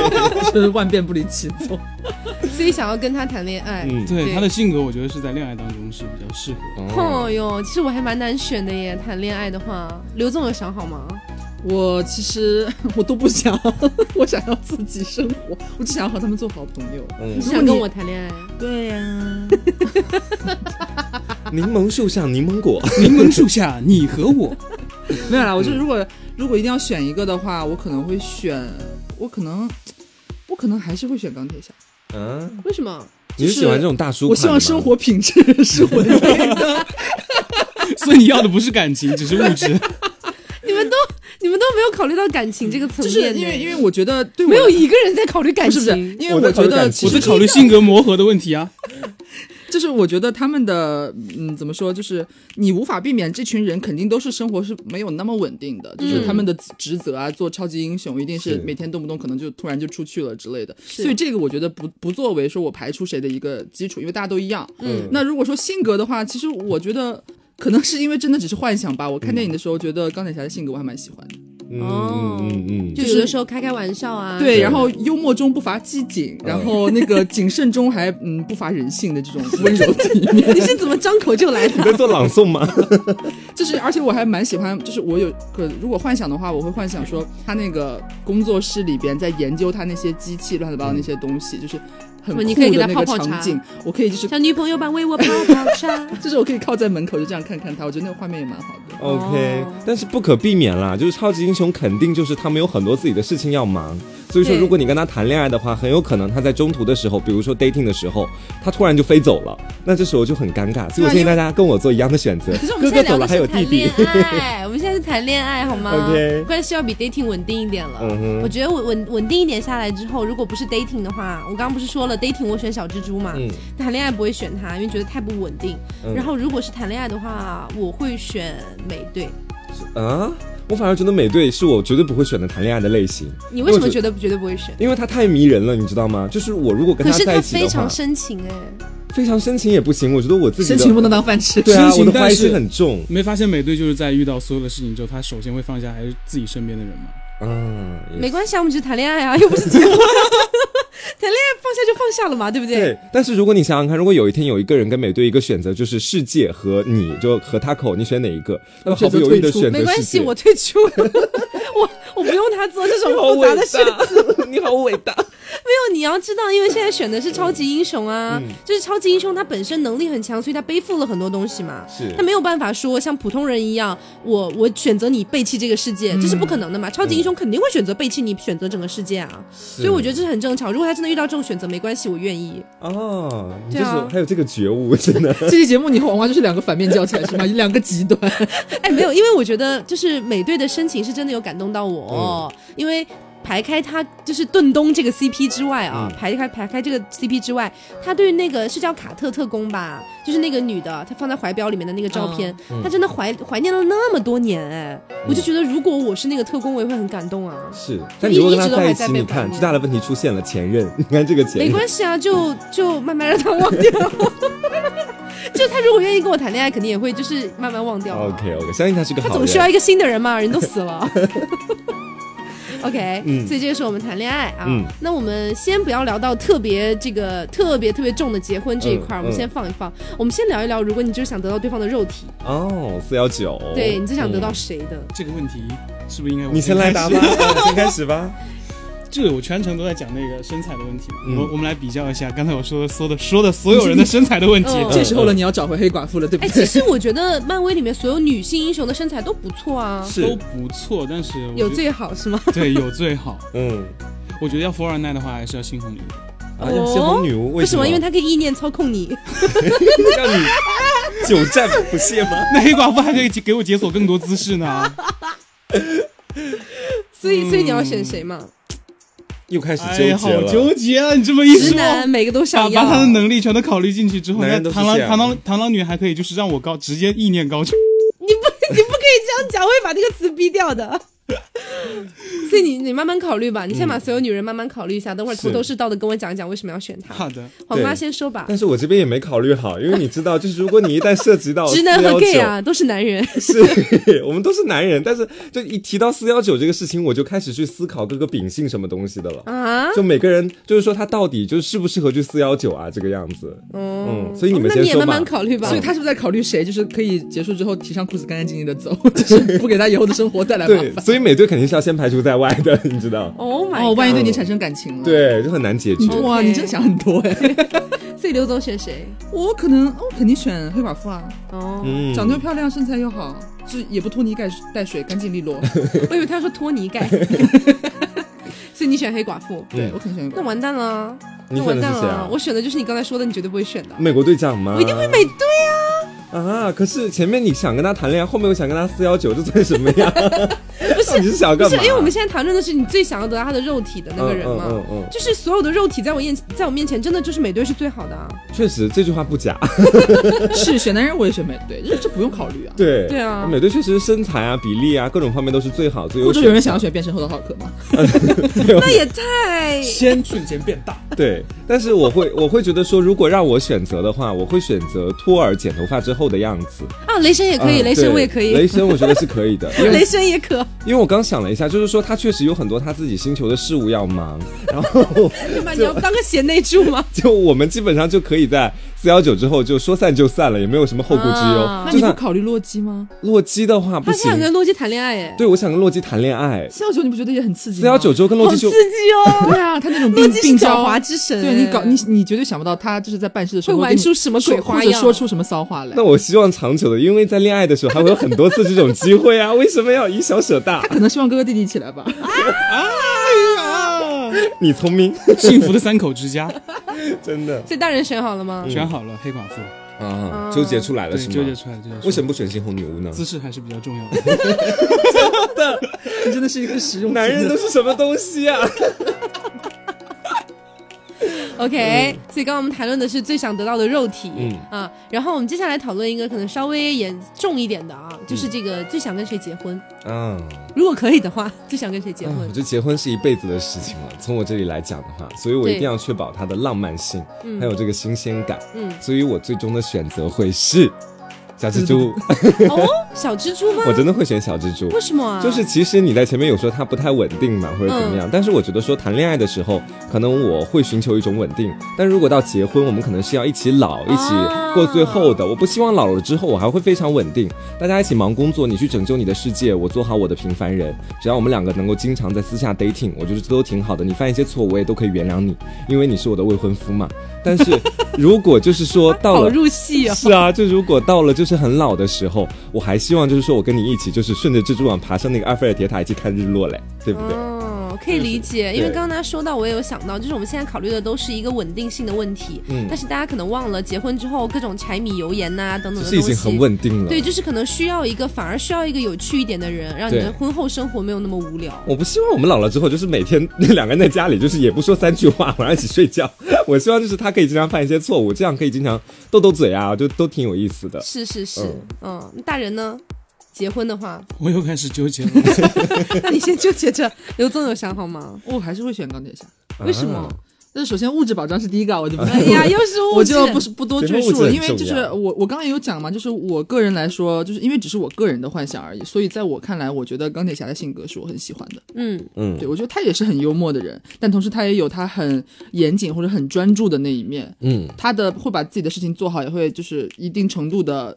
就是万变不离其宗。所以想要跟她谈恋爱。嗯，对对她的性格，我觉得是在恋爱当中是比较适合。哦哦哟，其实我还蛮难选的耶。谈恋爱的话，刘总有想好吗？我其实 我都不想，我想要自己生活，我只想要和他们做好朋友。嗯你，想跟我谈恋爱？对呀、柠檬树上柠檬果，柠檬树下，你和我。没有啦。我就如果如果一定要选一个的话，我可能会选，我可能我可能还是会选钢铁侠。嗯，为什么？你是喜欢这种大叔？我希望生活品质是稳定的。所以你要的不是感情，只是物质。你们都没有考虑到感情这个层就是面，因为因为我觉得对我没有一个人在考虑感情，不是不是，因为我觉得我在考虑性格磨合的问题啊。就是我觉得他们的嗯怎么说，就是你无法避免这群人肯定都是生活是没有那么稳定的，就是他们的职责啊，做超级英雄一定是是每天动不动可能就突然就出去了之类的，所以这个我觉得不不作为说我排除谁的一个基础，因为大家都一样。嗯那如果说性格的话，其实我觉得。可能是因为真的只是幻想吧。我看电影的时候，觉得钢铁侠的性格我还蛮喜欢的。嗯哦嗯嗯嗯，就有的时候开开玩笑啊，对，然后幽默中不乏机警，然后那个谨慎中还嗯不乏人性的这种温柔体面。你是怎么张口就来的？你在做朗诵吗？就是，而且我还蛮喜欢，就是我有可如果幻想的话，我会幻想说他那个工作室里边在研究他那些机器乱七八糟那些东西，就是你可以给他的那个泡泡茶场景，我可以就是，小女朋友吧，为我泡 泡茶。就是我可以靠在门口就这样看看他，我觉得那个画面也蛮好的。OK，哦但是不可避免啦，就是超级英雄肯定就是他们有很多自己的事情要忙，所以说如果你跟他谈恋爱的话，很有可能他在中途的时候，比如说 dating 的时候，他突然就飞走了，那这时候就很尴尬。所以我建议大家跟我做一样的选择可是我，哥哥走了们现在聊的还有弟弟是谈恋。爱，我们现在是谈恋爱好吗 OK 关系要比 dating 稳定一点了。嗯哼我觉得稳稳稳定一点下来之后，如果不是 dating 的话，我刚刚不是说了 dating 我选小蜘蛛嘛，嗯谈恋爱不会选他，因为觉得太不稳定。嗯然后如果是谈恋爱的话，我会选美队。啊，我反而觉得美队是我绝对不会选的谈恋爱的类型，你为什么觉得绝对不会选？因为他太迷人了，你知道吗？就是我如果跟可是在一起的话他非常，深情哎，非常深情也不行，我觉得我自己的深情不能当饭吃。对啊，我的怀疑心很重。没发现美队就是在遇到所有的事情之后，他首先会放下还是自己身边的人吗？嗯，没关系啊，我们只是谈恋爱啊，又不是结婚。谈恋爱放下就放下了嘛，对不对？对，但是如果你想想看，如果有一天有一个人跟美队一个选择，就是世界和你就和他口，你选哪一个？那么毫不犹豫的选择没关系，我退出。我我不用他做这种你好伟复杂的事。大，你好伟大。没有，你要知道，因为现在选的是超级英雄啊，嗯就是超级英雄他本身能力很强，所以他背负了很多东西嘛。是他没有办法说像普通人一样，我我选择你背弃这个世界，这是不可能的嘛。超级英雄肯定会选择背弃你，选择整个世界啊。所以我觉得这是很正常。如果他真的遇到这种选择，没关系，我愿意。哦，你对啊就是还有这个觉悟，真的。这期节目你和王华就是两个反面教材是吗？两个极端。哎，没有，因为我觉得就是美队的深情是真的有感动到我，因为排开他就是顿东这个 CP 之外啊，嗯排开排开这个 CP 之外，他对那个是叫卡特特工吧，就是那个女的，她放在怀表里面的那个照片，嗯她真的怀怀念了那么多年哎，我就觉得如果我是那个特工，我也会很感动啊。是，但你如果跟他在一起，一直都还在被你看最大的问题出现了，前任，你看这个前任没，关系啊，就就慢慢让他忘掉。就他如果愿意跟我谈恋爱，肯定也会就是慢慢忘掉啊。OK OK，相信他是个好人。他总需要一个新的人嘛，人都死了。OK，、嗯所以这个是我们谈恋爱啊。嗯那我们先不要聊到特别这个特别特别重的结婚这一块，嗯我们先放一放。我们先聊一聊，如果你就是想得到对方的肉体，哦，四幺九，对你最想得到嗯谁的？这个问题是不是应该我你先来答吧，始？先开始吧。这个我全程都在讲那个身材的问题嘛。嗯我我们来比较一下刚才我说的说的说的所有人的身材的问题。嗯这时候了，你要找回黑寡妇了，对不哎，对？其实我觉得漫威里面所有女性英雄的身材都不错啊，是都不错，但是有最好是吗？对有最好。嗯，我觉得要富二代的话，还是要猩红女巫。啊，要鲜红女巫，为什么？因为她可以意念操控你。让你久战不懈吗？那黑寡妇还可以给我解锁更多姿势呢。所以，所以你要选谁嘛？又开始纠结了。纠结啊！你这么一直说，男每个都把想要。把他的能力全都考虑进去之后，那螳螂螳螂螳螂女还可以就是让我高直接意念高潮。你不，你不可以这样讲，我会把这个词逼掉的。所以你你慢慢考虑吧，你先把所有女人慢慢考虑一下，等会儿头头是道的跟我讲一讲为什么要选她。好的，黄妈先说吧，但是我这边也没考虑好，因为你知道，就是如果你一旦涉及到直男和 gay 啊都是男人，是 我们都是男人，但是就一提到四幺九这个事情，我就开始去思考各个秉性什么东西的了。啊，就每个人就是说他到底就是适不适合去四幺九啊这个样子。嗯，所以你们那先说吧。你也慢慢考虑吧。所以他是不是在考虑谁？就是可以结束之后提上裤子干干净净的走，就是不给他以后的生活带来麻对，烦。所以美队肯定是要先排除在外的，你知道？，Oh my，哦，万一对你产生感情了，，对，就很难解决。哇你真的想很多哎。所以刘总选谁？我可能，我肯定选黑寡妇啊，哦，嗯长得又漂亮，身材又好，就也不拖泥带带水，干净利落。我以为他说拖泥带，所以你选黑寡妇，对我肯定选黑寡妇。那完蛋了，你那完蛋了选的是谁啊，我选的就是你刚才说的，你绝对不会选的。美国队长吗？我一定会美队啊！可是前面你想跟他谈恋爱，后面又想跟他四幺九，这算什么呀？不是你是想要不是，干嘛？因为我们现在谈论的是你最想要得到他的肉体的那个人嘛，嗯嗯嗯嗯就是所有的肉体在我面在我面前，真的就是美队是最好的啊。确实这句话不假。是选男人我也选美队，这这不用考虑啊。对对啊美队确实身材啊、比例啊各种方面都是最好、最优秀。或者有人想要选变身后的浩克吗？那也太先瞬间变大。对，但是我会我会觉得说，如果让我选择的话，我会选择托尔剪头发之后的样子。啊！雷神也可以，嗯雷神我也可以，雷神我觉得是可以的，因雷为神也可。因为我刚想了一下，就是说他确实有很多他自己星球的事物要忙，然后对 吧？你要当个贤内助吗？就我们基本上就可以在四幺九之后就说散就散了，也没有什么后顾之忧。啊那你不考虑洛基吗？洛基的话不行他想，跟洛基谈恋爱，哎，对我想跟洛基谈恋爱。四幺九你不觉得也很刺激吗？四幺九之后跟洛好刺基就激哦！对啊，他那种洛基是狡病病娇猾之神，对你搞你你绝对想不到他就是在办事的时候会玩出什么鬼说或者花样说出什么骚话来那。我希望长久的，因为在恋爱的时候还会有很多次这种机会啊，为什么要以小舍大他？可能希望哥哥弟弟一起来吧。啊！你聪明，幸福的三口之家，真的所以大人选好了吗？选好了黑寡妇，啊，纠结出来了，是吗？纠结出来，纠结出来。为什么不选猩红女巫呢？姿势还是比较重要 的？你真的是一个实用男人都是什么东西啊？OK，、所以刚刚我们谈论的是最想得到的肉体，嗯啊，然后我们接下来讨论一个可能稍微严重一点的啊，就是这个最想跟谁结婚？嗯，如果可以的话，最想跟谁结婚啊我？觉得结婚是一辈子的事情了。从我这里来讲的话，所以我一定要确保它的浪漫性，还有这个新鲜感。嗯，所以我最终的选择会是小蜘蛛，哦，小蜘蛛吗？我真的会选小蜘蛛。为什么啊？就是其实你在前面有说它不太稳定嘛，或者怎么嗯样，但是我觉得说谈恋爱的时候，可能我会寻求一种稳定，但如果到结婚，我们可能是要一起老，一起过最后的。我不希望老了之后我还会非常稳定，大家一起忙工作，你去拯救你的世界，我做好我的平凡人。只要我们两个能够经常在私下 dating，我觉得这都挺好的。你犯一些错，我也都可以原谅你，因为你是我的未婚夫嘛。但是如果就是说到 好了。入戏哦。是啊，就如果到了就是是很老的时候，我还希望就是说我跟你一起就是顺着蜘蛛网爬上那个埃菲尔铁塔一起看日落嘞，对不对？哦，嗯，可以理解，因为对刚刚他说到，我也有想到，就是我们现在考虑的都是一个稳定性的问题，嗯但是大家可能忘了，结婚之后各种柴米油盐呐、等等的已经很。稳定了。对，就是可能需要一个，反而需要一个有趣一点的人，让你对的婚后生活没有那么无聊。我不希望我们老了之后，就是每天两个人在家里，就是也不说三句话，晚上一起睡觉。我希望就是他可以经常犯一些错误，这样可以经常斗斗嘴啊，就都挺有意思的。是是是，嗯嗯大人呢？结婚的话，我又开始纠结了。那 你先纠结着。刘总有想好吗？我还是会选钢铁侠。为什么啊？但是首先物质保障是第一个啊，我就不哎呀，又是物我质就不是不多赘述了，因为就是我我刚刚也有讲嘛，就是我个人来说，就是因为只是我个人的幻想而已，所以在我看来，我觉得钢铁侠的性格是我很喜欢的。嗯，嗯对，我觉得他也是很幽默的人，但同时他也有他很严谨或者很专注的那一面。嗯，他的会把自己的事情做好，也会就是一定程度的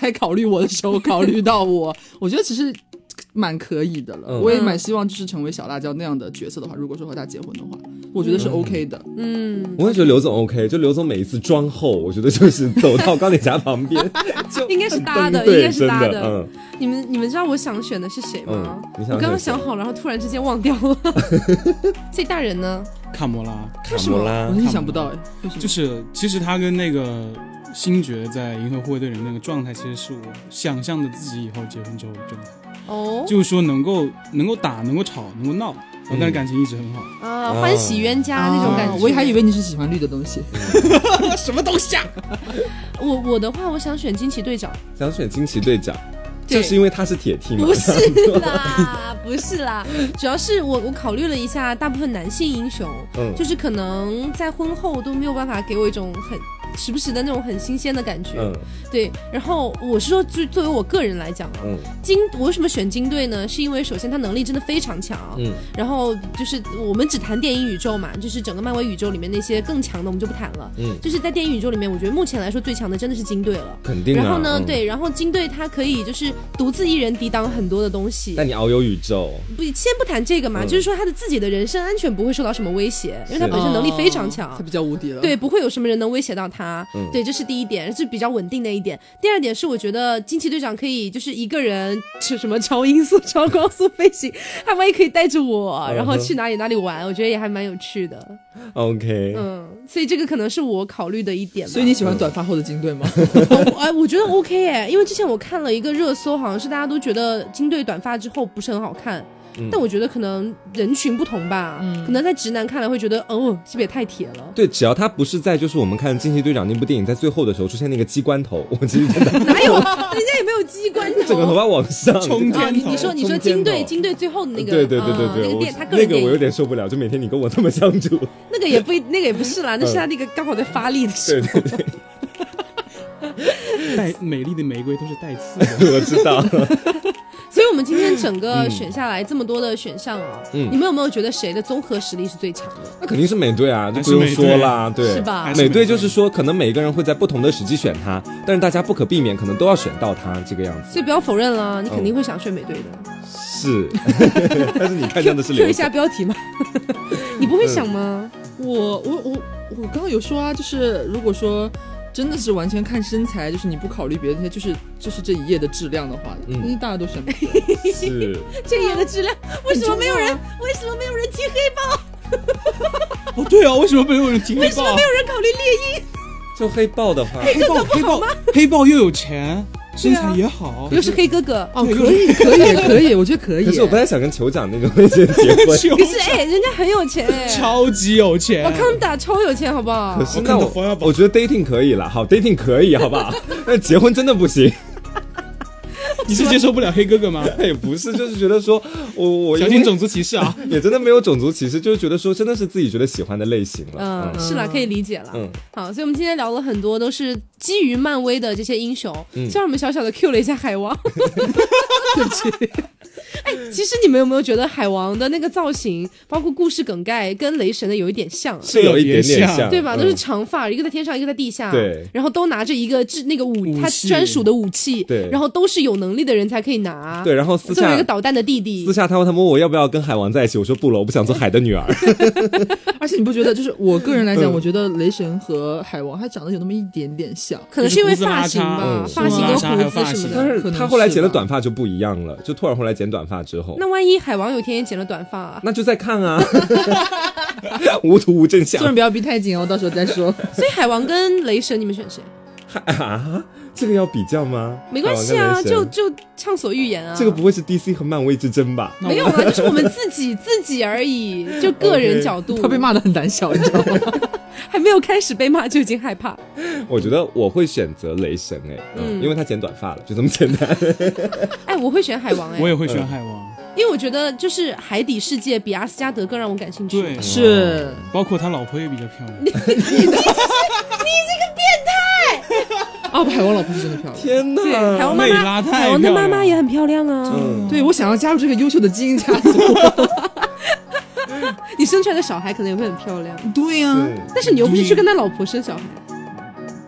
该考虑我的时候考虑到我。我觉得其实蛮可以的了，嗯我也蛮希望就是成为小辣椒那样的角色的话，如果说和他结婚的话，我觉得是 OK 的。嗯，我也觉得刘总 OK，就刘总每一次妆后，我觉得就是走到钢铁侠旁边，就应该是搭的应该是搭的，嗯你们你们知道我想选的是谁吗？我刚刚想好了，然后突然之间忘掉了。所以大人呢？卡魔拉卡魔拉我，意想不到哎，为什么就是，其实他跟那个星爵在《银河护卫队》里面那个状态，其实是我想象的自己以后结婚之后的状态，哦，就是说能够能够打，能够吵，能够闹，但是感情一直很好。啊，欢喜冤家那种感觉。啊我还以为你是喜欢绿的东西。什么东西啊？我我的话，我想选惊奇队长。想选惊奇队长，就是因为他是铁 T 吗。不是啦，不是啦，主要是我我考虑了一下，大部分男性英雄，嗯就是可能在婚后都没有办法给我一种很时不时的那种很新鲜的感觉。嗯对，然后我是说，就作为我个人来讲啊，嗯金我为什么选金队呢？是因为首先他能力真的非常强，嗯然后就是我们只谈电影宇宙嘛，就是整个漫威宇宙里面那些更强的我们就不谈了。嗯，就是在电影宇宙里面，我觉得目前来说最强的真的是金队了。肯定啊。然后呢，嗯，对，然后金队他可以就是独自一人抵挡很多的东西。但你遨游宇宙，不，先不谈这个嘛，嗯就是说他的自己的人身安全不会受到什么威胁，因为他本身能力非常强哦他。比较无敌了。对，不会有什么人能威胁到他。嗯对，这是第一点，是比较稳定的一点。第二点是，我觉得惊奇队长可以就是一个人去什么超音速、超高速飞行，他万一可以带着我，然后去哪里哪里玩，我觉得也还蛮有趣的。OK，嗯，所以这个可能是我考虑的一点。所以你喜欢短发后的金队吗？我哎，我觉得 OK 哎，因为之前我看了一个热搜，好像是大家都觉得金队短发之后不是很好看。嗯但我觉得可能人群不同吧，可能在直男看来会觉得，哦，是不是也太铁了？对，只要他不是在就是我们看《惊奇队长》那部电影在最后的时候出现那个机关头，我其实真的哪有？人家也没有机关头。整个头发往上冲啊，你你说你说金队金队最后的那个，对对对对对，那个电他个那个我有点受不了，就每天你跟我这么相处，那个也不一那个也不是啦，那是他那个刚好在发力的时候。对对对，带美丽的玫瑰都是带刺的。我知道，所以我们今天整个选下来这么多的选项啊，嗯。你们有没有觉得谁的综合实力是最强的？那肯定是美队啊，就不用是说啦，对，是吧？美队就是说，可能每个人会在不同的时机选他，但是大家不可避免，可能都要选到他这个样子。所以不要否认了，你肯定会想选美队的。是，但是你看见的是 Q 刘一下标题嘛，你不会想吗？我我我我刚刚有说啊，就是如果说真的是完全看身材，就是你不考虑别的那些，就是就是这一页的质量的话，嗯因为大家都选美队。是，这一页的质量，为什么没有人？为什么没有人提黑豹？哦，对啊，为什么没有人提黑为什么没？有人考虑猎鹰？就黑豹的话，黑豹，黑豹，黑豹又有钱，身材也好，又是黑哥哥。哦，可以可以可以，我觉得可以。可是我不太想跟酋长那种类型结婚。可是哎，人家很有钱哎，超级有钱。我看他们打超有钱，好不好可？是那我我觉得 dating 可以了，好 dating 可以，好不好？但结婚真的不行。你是接受不了黑哥哥吗？也 不是，就是觉得说我我小心种族歧视啊！也真的没有种族歧视，就是觉得说真的是自己觉得喜欢的类型了。嗯，是啦，可以理解了。嗯好，所以我们今天聊了很多，都是基于漫威的这些英雄。嗯虽然我们小小的 Q 了一下海王，对不起。哎，其实你们有没有觉得海王的那个造型，包括故事梗概，跟雷神的有一点像啊？是有一点点像，对吧？嗯。都是长发，一个在天上，一个在地下，对。然后都拿着一个制那个武他专属的武器，对。然后都是有能力的人才可以拿，对，然后私下作为一个捣蛋的弟弟。私，下他问他们问我要不要跟海王在一起，我说不了，我不想做海的女儿。而且你不觉得，就是我个人来讲，嗯。我觉得雷神和海王他长得有那么一点点像。可能是因为发型吧，嗯发型跟胡子什么的但是他后来剪了短发就不一样了，就突然后来剪短短发之后，那万一海王有一天也剪了短发啊？那就再看啊，无图无真相做人不要逼太紧哦，到时候再说。所以海王跟雷神，你们选谁？啊，这个要比较吗？没关系啊，就就畅所欲言啊。这个不会是 DC 和漫威之争吧？没有啊，就是我们自己自己而已，就个人角度。他被骂的很胆小，你知道吗？还没有开始被骂就已经害怕。我觉得我会选择雷神哎、嗯，嗯因为他剪短发了，就这么简单。哎，我会选海王哎，我也会选海王，因为我觉得就是海底世界比阿斯加德更让我感兴趣。对，是，包括他老婆也比较漂亮。你这个变态哦，海王老婆是真的漂亮。天对，哪！海王妈妈，海王的妈妈也很漂亮啊。嗯，对，我想要加入这个优秀的基因家族。你生出来的小孩可能也会很漂亮，对呀、嗯但是你又不是去跟他老婆生小孩。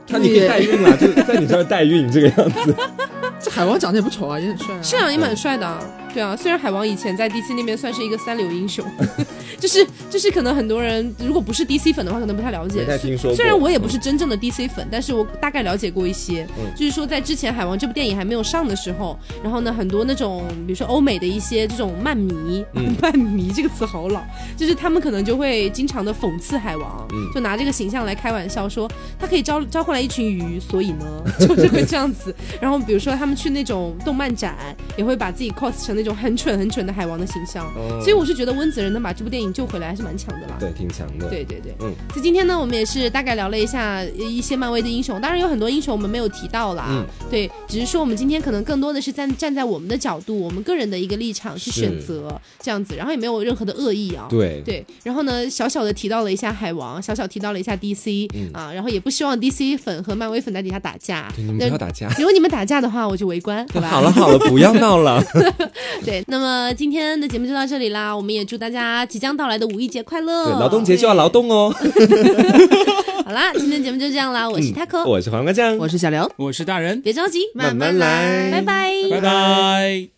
那你可以代孕啊，就在你这儿代孕这个样子。这海王长得也不丑啊，也很帅啊。是啊，也蛮帅的啊。对啊，虽然海王以前在 DC 那边算是一个三流英雄，就是就是可能很多人如果不是 DC 粉的话，可能不太了解。没太听说虽然我也不是真正的 DC 粉，但是我大概了解过一些。嗯就是说在之前海王这部电影还没有上的时候，然后呢，很多那种比如说欧美的一些这种漫迷，嗯 漫迷这个词好老，就是他们可能就会经常的讽刺海王，嗯就拿这个形象来开玩笑，说他可以招招唤来一群鱼，所以呢，就是会这样子。然后比如说他们去那种动漫展，也会把自己 cos 成那种很蠢很蠢的海王的形象。哦所以我是觉得温子仁能把这部电影救回来还是蛮强的啦。对，挺强的。对对对，嗯所以今天呢，我们也是大概聊了一下一些漫威的英雄，当然有很多英雄我们没有提到啦。嗯对，只是说我们今天可能更多的是站站在我们的角度，我们个人的一个立场去选择这样子，然后也没有任何的恶意啊。对对，然后呢，小小的提到了一下海王，小小提到了一下 DC、啊，然后也不希望 DC 粉和漫威粉在底下打架。对，你们不要打架。如果你们打架的话，我就围观，好吧？好了好了，不要闹了。对，那么今天的节目就到这里啦，我们也祝大家即将到来的五一节快乐。对，劳动节就要劳动哦。好啦，今天节目就这样啦，我是 taco，、我是黄瓜酱，我是小刘。我是大人，别着急，慢慢来拜拜，拜拜。